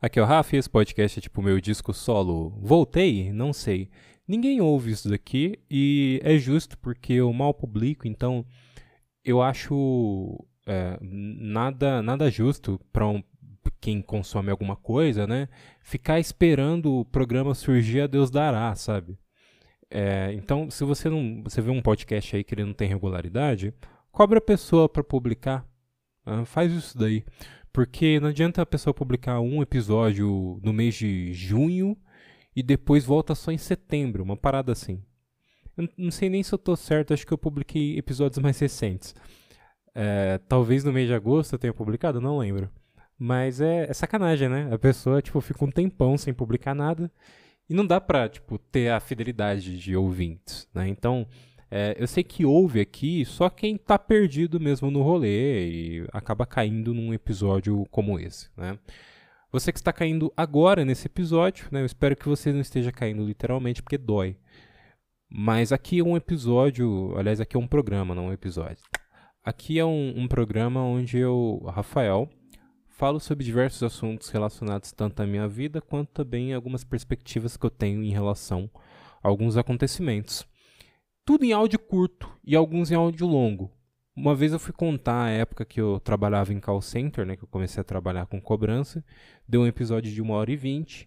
Aqui é o Rafa e esse podcast é tipo meu disco solo. Voltei? Não sei. Ninguém ouve isso daqui e é justo porque eu mal publico, então eu acho é, nada, nada justo para um, quem consome alguma coisa, né? Ficar esperando o programa surgir a Deus dará, sabe? É, então, se você não, você vê um podcast aí que ele não tem regularidade, cobra a pessoa para publicar. Uh, faz isso daí. Porque não adianta a pessoa publicar um episódio no mês de junho e depois volta só em setembro, uma parada assim. Eu não sei nem se eu tô certo, acho que eu publiquei episódios mais recentes. É, talvez no mês de agosto eu tenha publicado, não lembro. Mas é, é, sacanagem, né? A pessoa, tipo, fica um tempão sem publicar nada. E não dá pra, tipo, ter a fidelidade de ouvintes, né? Então, é, eu sei que houve aqui só quem tá perdido mesmo no rolê e acaba caindo num episódio como esse, né? Você que está caindo agora nesse episódio, né? Eu espero que você não esteja caindo literalmente, porque dói. Mas aqui é um episódio, aliás, aqui é um programa, não um episódio. Aqui é um, um programa onde eu, Rafael, falo sobre diversos assuntos relacionados tanto à minha vida quanto também algumas perspectivas que eu tenho em relação a alguns acontecimentos tudo em áudio curto e alguns em áudio longo. Uma vez eu fui contar a época que eu trabalhava em call center, né, que eu comecei a trabalhar com cobrança. Deu um episódio de uma hora e vinte.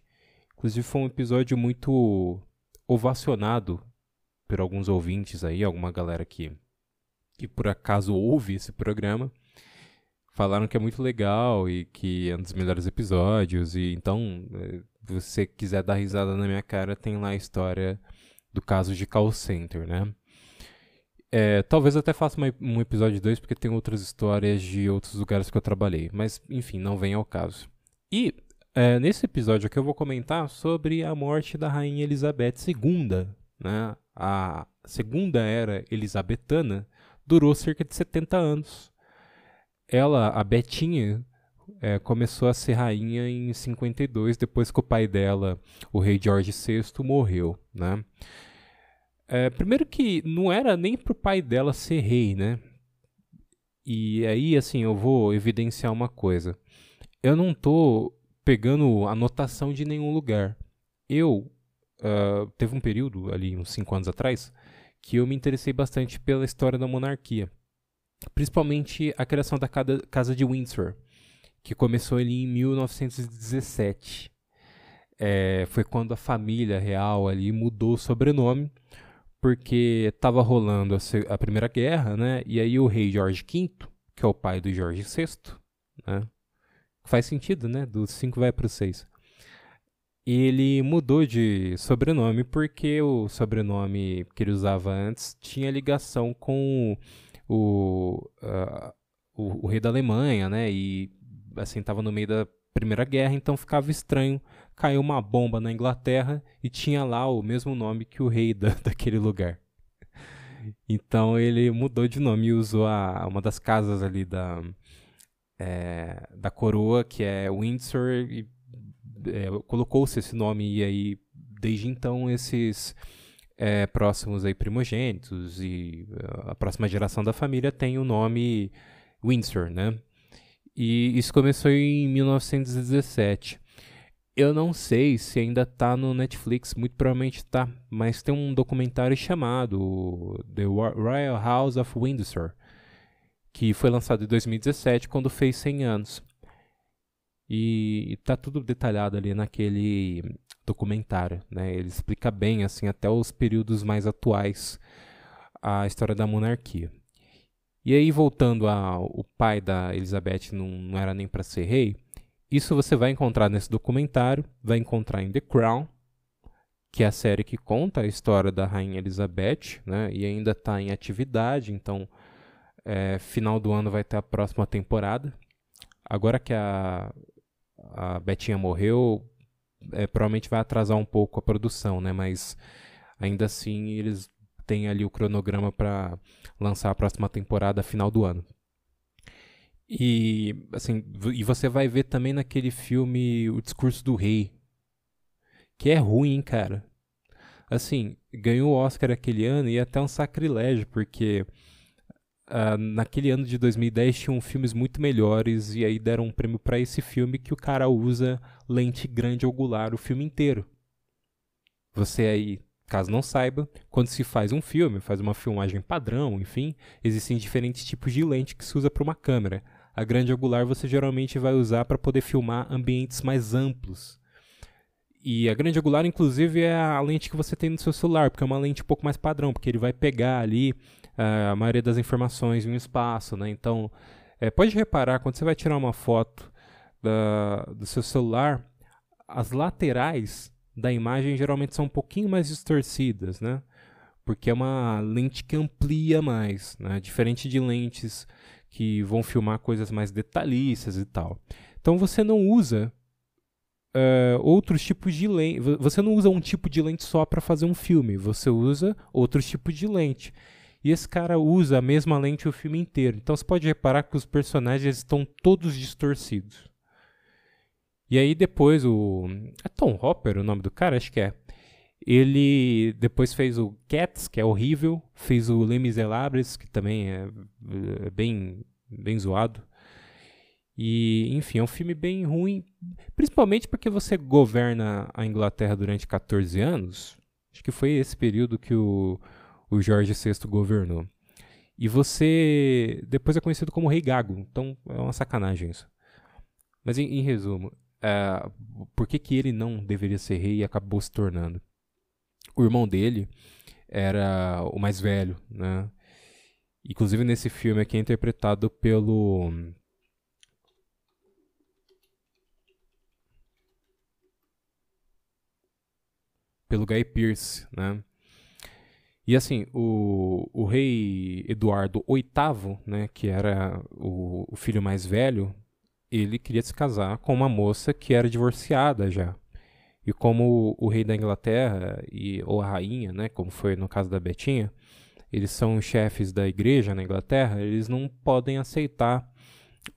Inclusive foi um episódio muito ovacionado por alguns ouvintes aí, alguma galera que, que por acaso ouve esse programa. Falaram que é muito legal e que é um dos melhores episódios. E então, eh, se você quiser dar risada na minha cara, tem lá a história do caso de call center, né? É, talvez até faça uma, um episódio 2, porque tem outras histórias de outros lugares que eu trabalhei. Mas, enfim, não vem ao caso. E é, nesse episódio aqui eu vou comentar sobre a morte da Rainha Elizabeth II. Né? A segunda era elisabetana durou cerca de 70 anos. Ela, a Betinha, é, começou a ser rainha em 52, depois que o pai dela, o rei George VI, morreu, né? É, primeiro que não era nem pro pai dela ser rei, né? E aí, assim, eu vou evidenciar uma coisa. Eu não tô pegando anotação de nenhum lugar. Eu, uh, teve um período ali, uns 5 anos atrás, que eu me interessei bastante pela história da monarquia. Principalmente a criação da Casa de Windsor que começou ali em 1917. É, foi quando a família real ali mudou o sobrenome, porque estava rolando a, a, Primeira Guerra, né? E aí o rei Jorge V, que é o pai do Jorge VI, né? Faz sentido, né? Do 5 vai para o 6. Ele mudou de sobrenome porque o sobrenome que ele usava antes tinha ligação com o, uh, o, o rei da Alemanha, né? E assim, estava no meio da Primeira Guerra, então ficava estranho. Caiu uma bomba na Inglaterra e tinha lá o mesmo nome que o rei da, daquele lugar. Então ele mudou de nome e usou a, uma das casas ali da, é, da coroa, que é Windsor, e é, colocou-se esse nome e aí desde então esses é, próximos aí primogênitos e a próxima geração da família tem o nome Windsor, né? E isso começou em 1917. Eu não sei se ainda tá no Netflix, muito provavelmente tá, mas tem um documentário chamado The Royal House of Windsor, que foi lançado em 2017, quando fez 100 anos. E tá tudo detalhado ali naquele documentário, né? Ele explica bem assim até os períodos mais atuais a história da monarquia. E aí, voltando ao pai da Elizabeth não, não era nem para ser rei, isso você vai encontrar nesse documentário, vai encontrar em The Crown, que é a série que conta a história da Rainha Elizabeth, né? E ainda está em atividade, então é, final do ano vai ter a próxima temporada. Agora que a, a Betinha morreu, é, provavelmente vai atrasar um pouco a produção, né? Mas ainda assim eles tem ali o cronograma para lançar a próxima temporada final do ano. E assim, e você vai ver também naquele filme O Discurso do Rei, que é ruim, cara. Assim, ganhou o Oscar aquele ano e é até um sacrilégio, porque uh, naquele ano de 2010 tinham filmes muito melhores e aí deram um prêmio para esse filme que o cara usa lente grande angular o filme inteiro. Você aí, caso não saiba, quando se faz um filme, faz uma filmagem padrão, enfim, existem diferentes tipos de lente que se usa para uma câmera. A grande angular você geralmente vai usar para poder filmar ambientes mais amplos. E a grande angular, inclusive, é a lente que você tem no seu celular, porque é uma lente um pouco mais padrão, porque ele vai pegar ali uh, a maioria das informações em um espaço, né? Então, é, pode reparar, quando você vai tirar uma foto da, do seu celular, as laterais da imagem geralmente são um pouquinho mais distorcidas, né? Porque é uma lente que amplia mais, né? Diferente de lentes que vão filmar coisas mais detalhistas e tal. Então você não usa uh, outros tipos de lente. Você não usa um tipo de lente só para fazer um filme. Você usa outros tipos de lente. E esse cara usa a mesma lente o filme inteiro. Então você pode reparar que os personagens estão todos distorcidos. E aí depois o. É Tom Hopper o nome do cara? Acho que é. Ele depois fez o Cats, que é horrível. Fez o Les Miserables, que também é, é bem, bem zoado. E, enfim, é um filme bem ruim, principalmente porque você governa a Inglaterra durante 14 anos. Acho que foi esse período que o, o Jorge VI governou. E você depois é conhecido como Rei Gago, então é uma sacanagem isso. Mas em, em resumo, é, por que, que ele não deveria ser rei e acabou se tornando? O irmão dele era o mais velho, né? Inclusive nesse filme aqui é interpretado pelo pelo Guy Pearce, né? E assim, o, o rei Eduardo VIII, né, que era o, o filho mais velho, ele queria se casar com uma moça que era divorciada já. E como o, o rei da Inglaterra e ou a rainha, né, como foi no caso da Betinha, eles são chefes da igreja na Inglaterra, eles não podem aceitar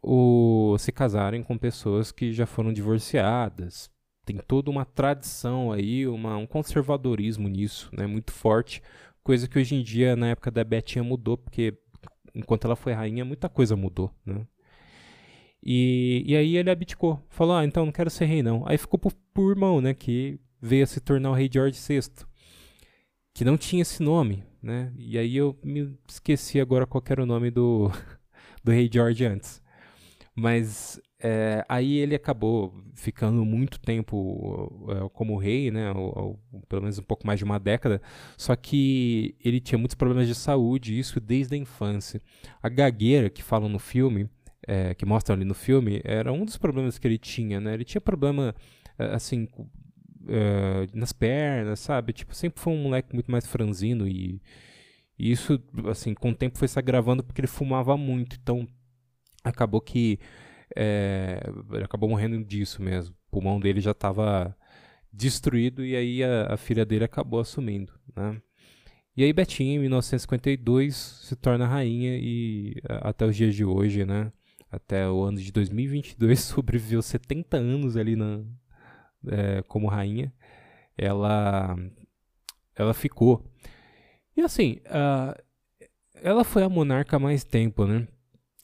o se casarem com pessoas que já foram divorciadas, tem toda uma tradição aí, uma, um conservadorismo nisso, né, muito forte, coisa que hoje em dia, na época da Betinha, mudou, porque enquanto ela foi rainha, muita coisa mudou, né. E, e aí ele abdicou, falou, ah, então não quero ser rei não. Aí ficou por, por irmão, né, que veio a se tornar o rei George VI, que não tinha esse nome, né, e aí eu me esqueci agora qual era o nome do, do rei George antes. Mas é, aí ele acabou ficando muito tempo é, como rei, né, ou, ou, pelo menos um pouco mais de uma década, só que ele tinha muitos problemas de saúde, isso desde a infância. A gagueira que falam no filme, é, que mostram ali no filme, era um dos problemas que ele tinha, né, ele tinha problema, é, assim, é, nas pernas, sabe, tipo, sempre foi um moleque muito mais franzino e, e isso, assim, com o tempo foi se agravando porque ele fumava muito, então acabou que é, ele acabou morrendo disso mesmo. O pulmão dele já estava destruído e aí a, a, filha dele acabou assumindo, né? E aí Betinha, em 1952, se torna rainha e até os dias de hoje, né? Até o ano de 2022, sobreviveu 70 anos ali na, é, como rainha. Ela, ela ficou. E assim, ela foi a monarca mais tempo, né?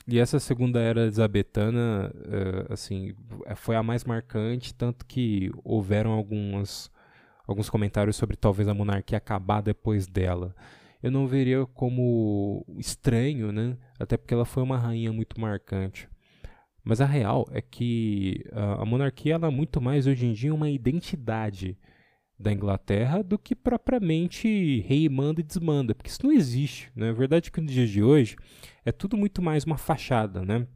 E essa segunda era elizabetana, uh, assim, foi a mais marcante, tanto que houveram algumas, alguns comentários sobre talvez a monarquia acabar depois dela. Eu não veria como estranho, né? Até porque ela foi uma rainha muito marcante. Mas a real é que a, a monarquia ela é muito mais hoje em dia uma identidade da Inglaterra do que propriamente rei manda e desmanda, porque isso não existe. Né? A verdade é que nos dias de hoje é tudo muito mais uma fachada, né?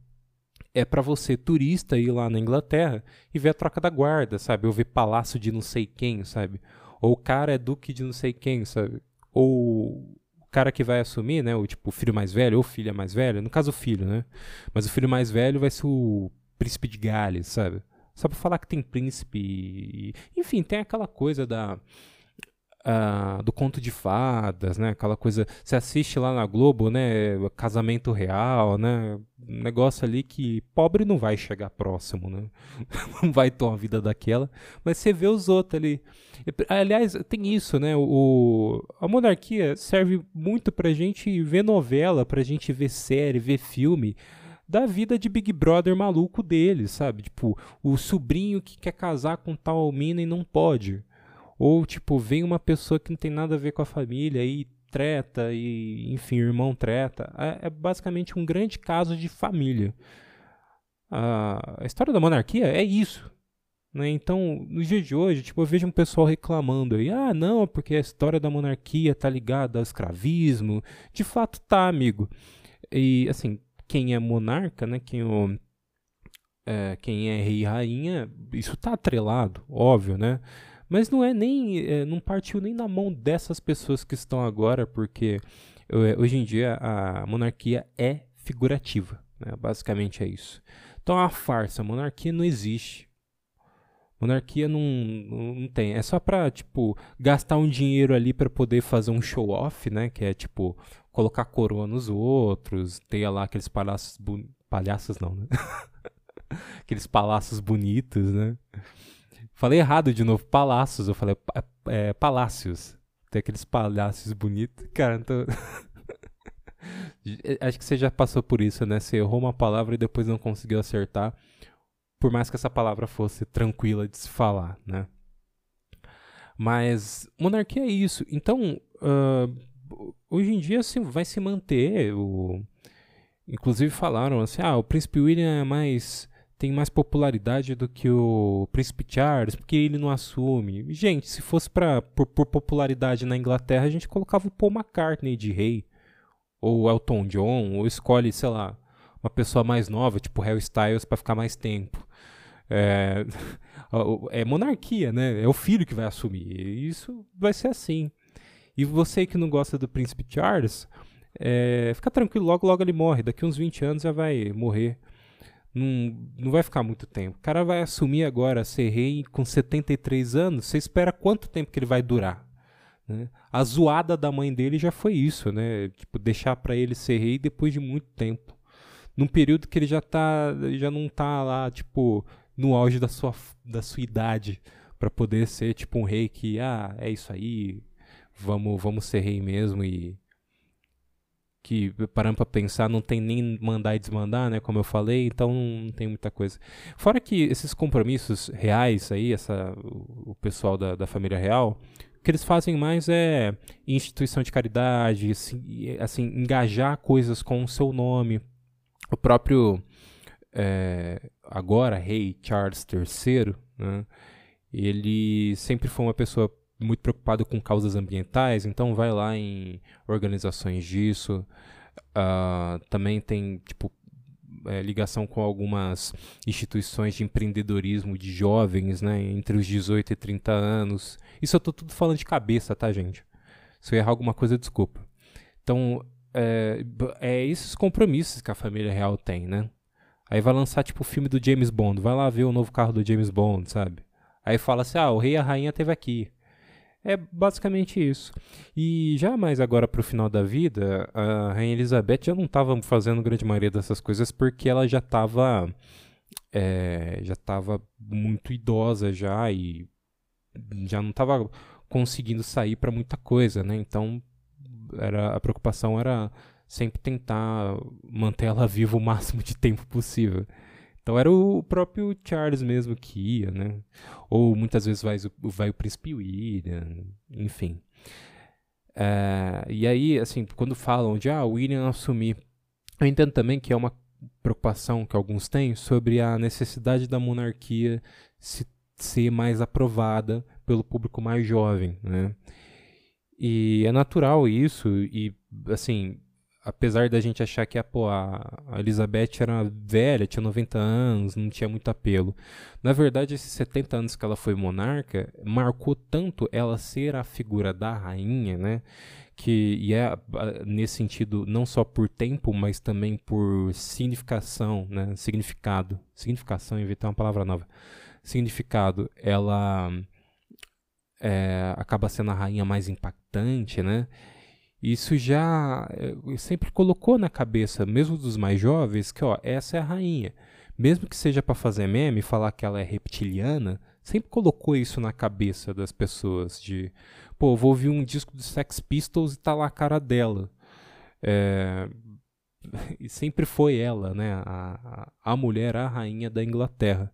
É para você, turista, ir lá na Inglaterra e ver a troca da guarda, sabe? Ou ver palácio de não sei quem, sabe? Ou o cara é duque de não sei quem, sabe? Ou o cara que vai assumir, né? O tipo, o filho mais velho ou filha mais velha, no caso o filho, né? Mas o filho mais velho vai ser o príncipe de Gales, sabe? Só pra falar que tem príncipe. Enfim, tem aquela coisa da. Uh, do conto de fadas, né? Aquela coisa, você assiste lá na Globo, né? Casamento real, né? Um negócio ali que pobre não vai chegar próximo, né? não vai ter uma vida daquela, mas você vê os outros ali. Aliás, tem isso, né? O, a monarquia serve muito pra gente ver novela, pra gente ver série, ver filme da vida de Big Brother maluco deles, sabe? Tipo, o sobrinho que quer casar com tal mina e não pode. Ou, tipo, vem uma pessoa que não tem nada a ver com a família e treta, e, enfim, irmão treta. É, é basicamente um grande caso de família. A, história da monarquia é isso. Né? Então, no dia de hoje, tipo, eu vejo um pessoal reclamando aí, ah, não, porque a história da monarquia tá ligada ao escravismo. De fato tá, amigo. E, assim, quem é monarca, né, quem, o, é, quem é rei e rainha, isso tá atrelado, óbvio, né? Mas não é nem. É, não partiu nem na mão dessas pessoas que estão agora, porque é, hoje em dia a monarquia é figurativa. Né? Basicamente é isso. Então é uma farsa. A monarquia não existe. Monarquia não, não tem. É só pra, tipo, gastar um dinheiro ali para poder fazer um show off, né? Que é, tipo, colocar coroa nos outros, ter lá aqueles palhaços. Palhaços não, né? aqueles palácios bonitos, né? Falei errado de novo, palácios. Eu falei é, palácios. Tem aqueles palácios bonitos. Cara, tô... Acho que você já passou por isso, né? Você errou uma palavra e depois não conseguiu acertar. Por mais que essa palavra fosse tranquila de se falar, né? Mas monarquia é isso. Então, uh, hoje em dia assim, vai se manter. O... Inclusive falaram assim: ah, o príncipe William é mais tem mais popularidade do que o Príncipe Charles, porque ele não assume. Gente, se fosse pra, por, por popularidade na Inglaterra, a gente colocava o Paul McCartney de rei, ou Elton John, ou escolhe, sei lá, uma pessoa mais nova, tipo Harry Styles, para ficar mais tempo. É, é monarquia, né? É o filho que vai assumir. Isso vai ser assim. E você que não gosta do Príncipe Charles, é, fica tranquilo, logo logo ele morre. Daqui uns 20 anos já vai morrer não, não vai ficar muito tempo. O cara vai assumir agora ser rei com 73 anos. Você espera quanto tempo que ele vai durar? Né? A zoada da mãe dele já foi isso, né? Tipo, deixar para ele ser rei depois de muito tempo. Num período que ele já tá, já não tá lá, tipo, no auge da sua, da sua idade para poder ser tipo um rei que, ah, é isso aí, vamos, vamos ser rei mesmo e que parando para pensar não tem nem mandar e desmandar, né, como eu falei, então não tem muita coisa. Fora que esses compromissos reais aí, essa o, pessoal da, da família real, o que eles fazem mais é instituição de caridade, assim, assim engajar coisas com o seu nome. O próprio é, agora rei Charles III, né, ele sempre foi uma pessoa muito preocupado com causas ambientais, então vai lá em organizações disso. Uh, também tem tipo é, ligação com algumas instituições de empreendedorismo de jovens, né, entre os 18 e 30 anos. Isso eu tô tudo falando de cabeça, tá, gente? Se eu errar alguma coisa, desculpa. Então, é, é esses compromissos que a família real tem, né? Aí vai lançar tipo o filme do James Bond, vai lá ver o novo carro do James Bond, sabe? Aí fala assim: "Ah, o rei e a rainha teve aqui". É basicamente isso. E já mais agora para o final da vida, a Rainha Elizabeth já não estava fazendo grande maioria dessas coisas porque ela já estava é, já estava muito idosa já e já não estava conseguindo sair para muita coisa, né? Então era a preocupação era sempre tentar manter ela viva o máximo de tempo possível. Então era o próprio Charles mesmo que ia, né? Ou muitas vezes vai, vai o príncipe William, enfim. É, e aí, assim, quando falam de ah, William assumir, eu entendo também que é uma preocupação que alguns têm sobre a necessidade da monarquia se, ser mais aprovada pelo público mais jovem, né? E é natural isso, e assim, apesar da gente achar que pô, a, Elizabeth era velha, tinha 90 anos, não tinha muito apelo. Na verdade, esses 70 anos que ela foi monarca marcou tanto ela ser a figura da rainha, né? Que e é nesse sentido não só por tempo, mas também por significação, né? Significado, significação, inventar uma palavra nova. Significado, ela é, acaba sendo a rainha mais impactante, né? Isso já é, sempre colocou na cabeça, mesmo dos mais jovens, que ó, essa é a rainha. Mesmo que seja para fazer meme, falar que ela é reptiliana, sempre colocou isso na cabeça das pessoas de, pô, vou ouvir um disco de Sex Pistols e tá lá a cara dela. É, e sempre foi ela, né, a, a mulher, a rainha da Inglaterra.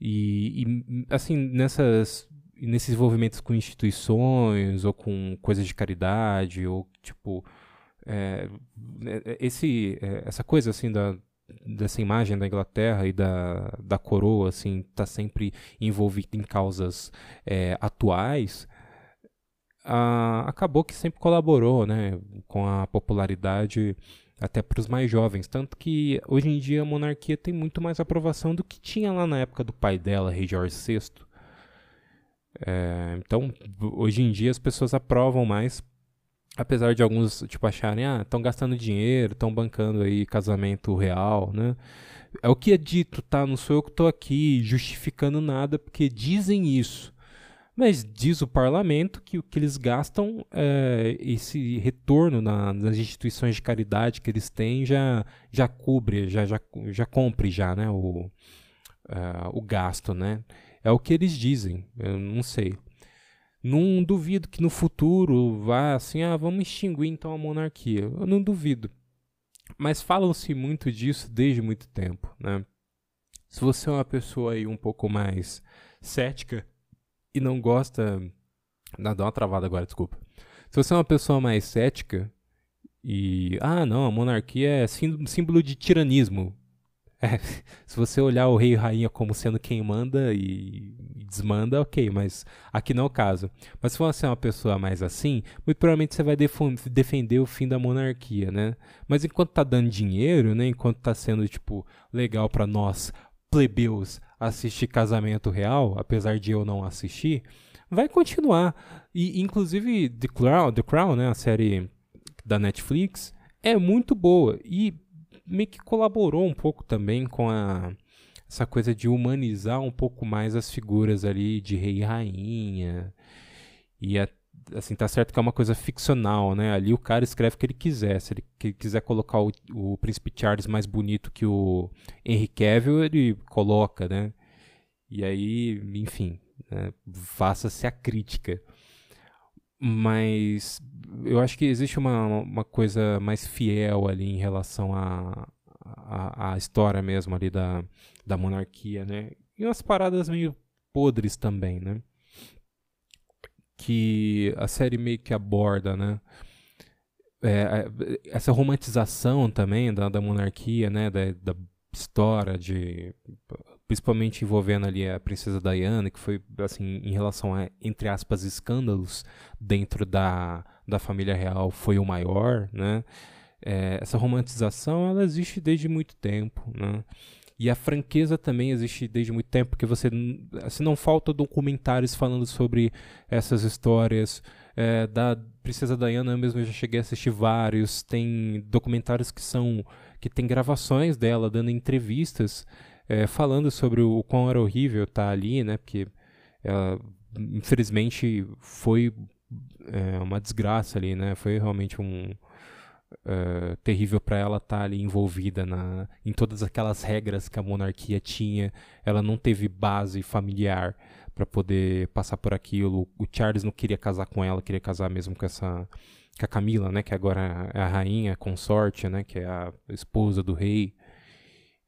E, e assim, nessas nesses envolvimentos com instituições ou com coisas de caridade ou tipo é, é esse é, essa coisa assim da dessa imagem da Inglaterra e da, da coroa assim tá sempre envolvida em causas é, atuais a, acabou que sempre colaborou né com a popularidade até para os mais jovens. Tanto que hoje em dia a monarquia tem muito mais aprovação do que tinha lá na época do pai dela rei Jorge VI é, então, hoje em dia as pessoas aprovam mais, apesar de alguns tipo acharem, ah, estão gastando dinheiro, estão bancando aí casamento real, né? É o que é dito, tá? Não sou eu que estou aqui justificando nada, porque dizem isso. Mas diz o parlamento que o que eles gastam, é, esse retorno na, nas instituições de caridade que eles têm já, já cubre, já, já, já compre já, né, o, uh, o gasto, né? É o que eles dizem, eu não sei. Não duvido que no futuro vá assim, ah, vamos extinguir então a monarquia. Eu não duvido. Mas falam-se muito disso desde muito tempo, né? Se você é uma pessoa aí um pouco mais cética e não gosta. Não, dá uma travada agora, desculpa. Se você é uma pessoa mais cética e. Ah, não, a monarquia é símbolo de tiranismo. É, se você olhar o rei e rainha como sendo quem manda e, desmanda, ok, mas aqui não é o caso. Mas se você é uma pessoa mais assim, muito provavelmente você vai defender o fim da monarquia, né? Mas enquanto tá dando dinheiro, né? Enquanto tá sendo, tipo, legal para nós, plebeus, assistir Casamento Real, apesar de eu não assistir, vai continuar. E, inclusive, The Crown, The Crown, né? A série da Netflix, é muito boa. E meio que colaborou um pouco também com a essa coisa de humanizar um pouco mais as figuras ali de rei e rainha. E é, assim, tá certo que é uma coisa ficcional, né? Ali o cara escreve o que ele quiser. Se ele quiser colocar o, o príncipe Charles mais bonito que o Henry Cavill, ele coloca, né? E aí, enfim, né? faça-se a crítica. Mas eu acho que existe uma, uma coisa mais fiel ali em relação à a, a, a, história mesmo ali da, da monarquia, né? E umas paradas meio podres também, né? Que a série meio que aborda, né? É, essa romantização também da, da monarquia, né? Da, da história de principalmente envolvendo ali a princesa Diana, que foi assim em relação a entre aspas escândalos dentro da, da família real foi o maior, né? É, essa romantização ela existe desde muito tempo, né? E a franqueza também existe desde muito tempo, porque você assim, não falta documentários falando sobre essas histórias. É, da Princesa Diana mesmo eu já cheguei a assistir vários. Tem documentários que são. que tem gravações dela dando entrevistas é, falando sobre o, quão era horrível estar tá ali, né? Porque ela, infelizmente, foi é, uma desgraça ali, né? Foi realmente um uh, terrível para ela estar tá ali envolvida na, em todas aquelas regras que a monarquia tinha. Ela não teve base familiar para poder passar por aquilo. O Charles não queria casar com ela, queria casar mesmo com essa com a Camila, né? Que agora é a rainha, a consorte, né? Que é a esposa do rei.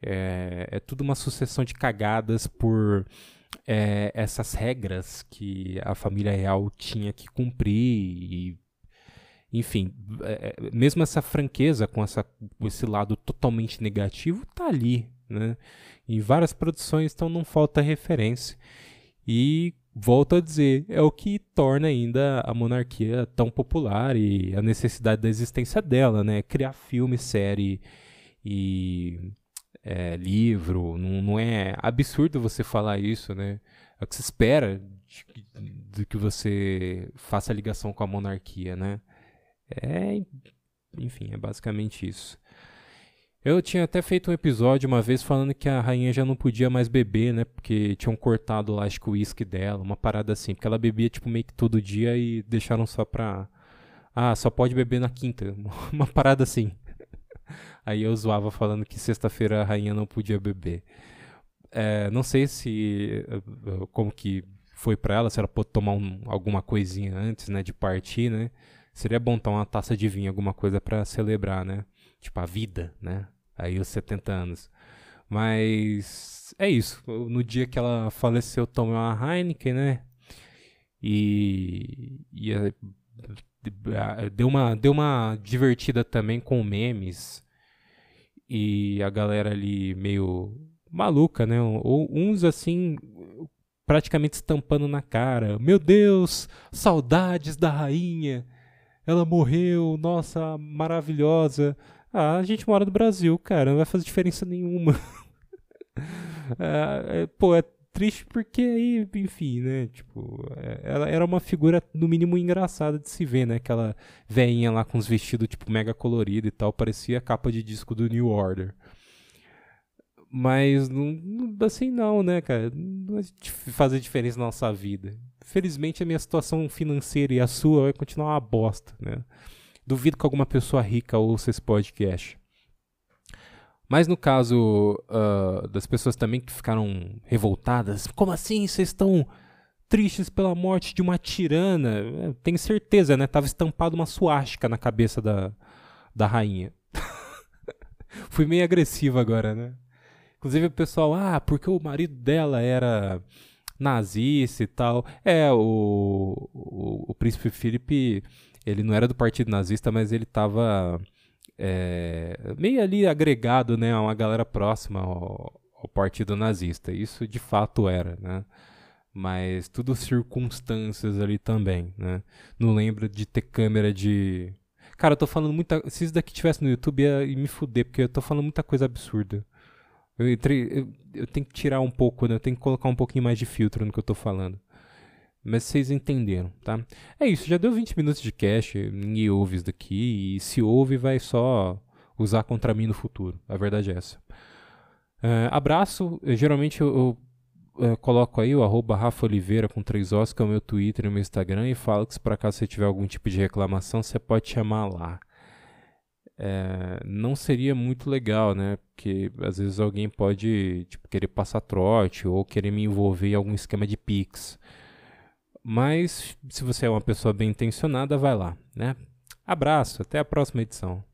É, é tudo uma sucessão de cagadas por é, essas regras que a família real tinha que cumprir e enfim, é, é mesmo essa franqueza com essa, esse lado totalmente negativo tá ali, né? Em várias produções, então não falta referência. E volto a dizer, é o que torna ainda a monarquia tão popular e a necessidade da existência dela, né? Criar filme, série e é, livro, não, não, é absurdo você falar isso, né? É o que se espera de, de, que você faça ligação com a monarquia, né? É, enfim, é basicamente isso. Eu tinha até feito um episódio uma vez falando que a rainha já não podia mais beber, né? Porque tinham cortado lá, acho que o uísque dela, uma parada assim. Porque ela bebia, tipo, meio que todo dia e deixaram só pra. Ah, só pode beber na quinta. Uma parada assim. Aí eu zoava falando que sexta-feira a rainha não podia beber. É, não sei se. Como que foi pra ela, se ela pôde tomar um, alguma coisinha antes, né? De partir, né? Seria bom tomar uma taça de vinho, alguma coisa para celebrar, né? Tipo, a vida, né? Aí os 70 anos. Mas é isso. No dia que ela faleceu, tomei uma Heineken, né? E, e deu, uma, deu uma divertida também com memes. E a galera ali meio maluca, né? Ou uns assim, praticamente estampando na cara. Meu Deus, saudades da rainha. Ela morreu, nossa, maravilhosa. Ah, a gente mora no Brasil, cara, não vai fazer diferença nenhuma. é, é, pô, é triste porque aí, enfim, né? Tipo, é, ela era uma figura, no mínimo, engraçada de se ver, né? Aquela veinha lá com os vestidos, tipo, mega colorido e tal, parecia a capa de disco do New Order. Mas, não, assim, não, né, cara? Não vai fazer diferença na nossa vida. Felizmente, a minha situação financeira e a sua vai continuar uma bosta, né? Duvido que alguma pessoa rica ouça esse podcast. Mas no caso uh, das pessoas também que ficaram revoltadas, como assim vocês estão tristes pela morte de uma tirana? É, tenho certeza, né? Tava estampado uma suástica na cabeça da, da rainha. Fui meio agressivo agora, né? Inclusive o pessoal, ah, porque o marido dela era nazista e tal. É, o, o, o príncipe Felipe ele não era do partido nazista, mas ele estava é, meio ali agregado né, a uma galera próxima ao, ao, partido nazista. Isso de fato era, né? Mas tudo circunstâncias ali também, né? Não lembro de ter câmera de... Cara, eu tô falando muita... Se isso daqui tivesse no YouTube ia me fuder, porque eu tô falando muita coisa absurda. Eu, eu, eu tenho que tirar um pouco, né? Eu tenho que colocar um pouquinho mais de filtro no que eu tô falando. Mas vocês entenderam, tá? É isso, já deu 20 minutos de cache, ninguém ouve isso daqui, e se ouve vai só usar contra mim no futuro. A verdade é essa. Uh, abraço, eu, geralmente eu, eu uh, coloco aí o arroba Rafa Oliveira com três ossos, que é o meu Twitter e o meu Instagram, e falo que se por acaso você tiver algum tipo de reclamação, você pode chamar lá. É, não seria muito legal, né? Porque às vezes alguém pode tipo, querer passar trote ou querer me envolver em algum esquema de Pix. Mas se você é uma pessoa bem intencionada, vai lá, né? Abraço, até a próxima edição.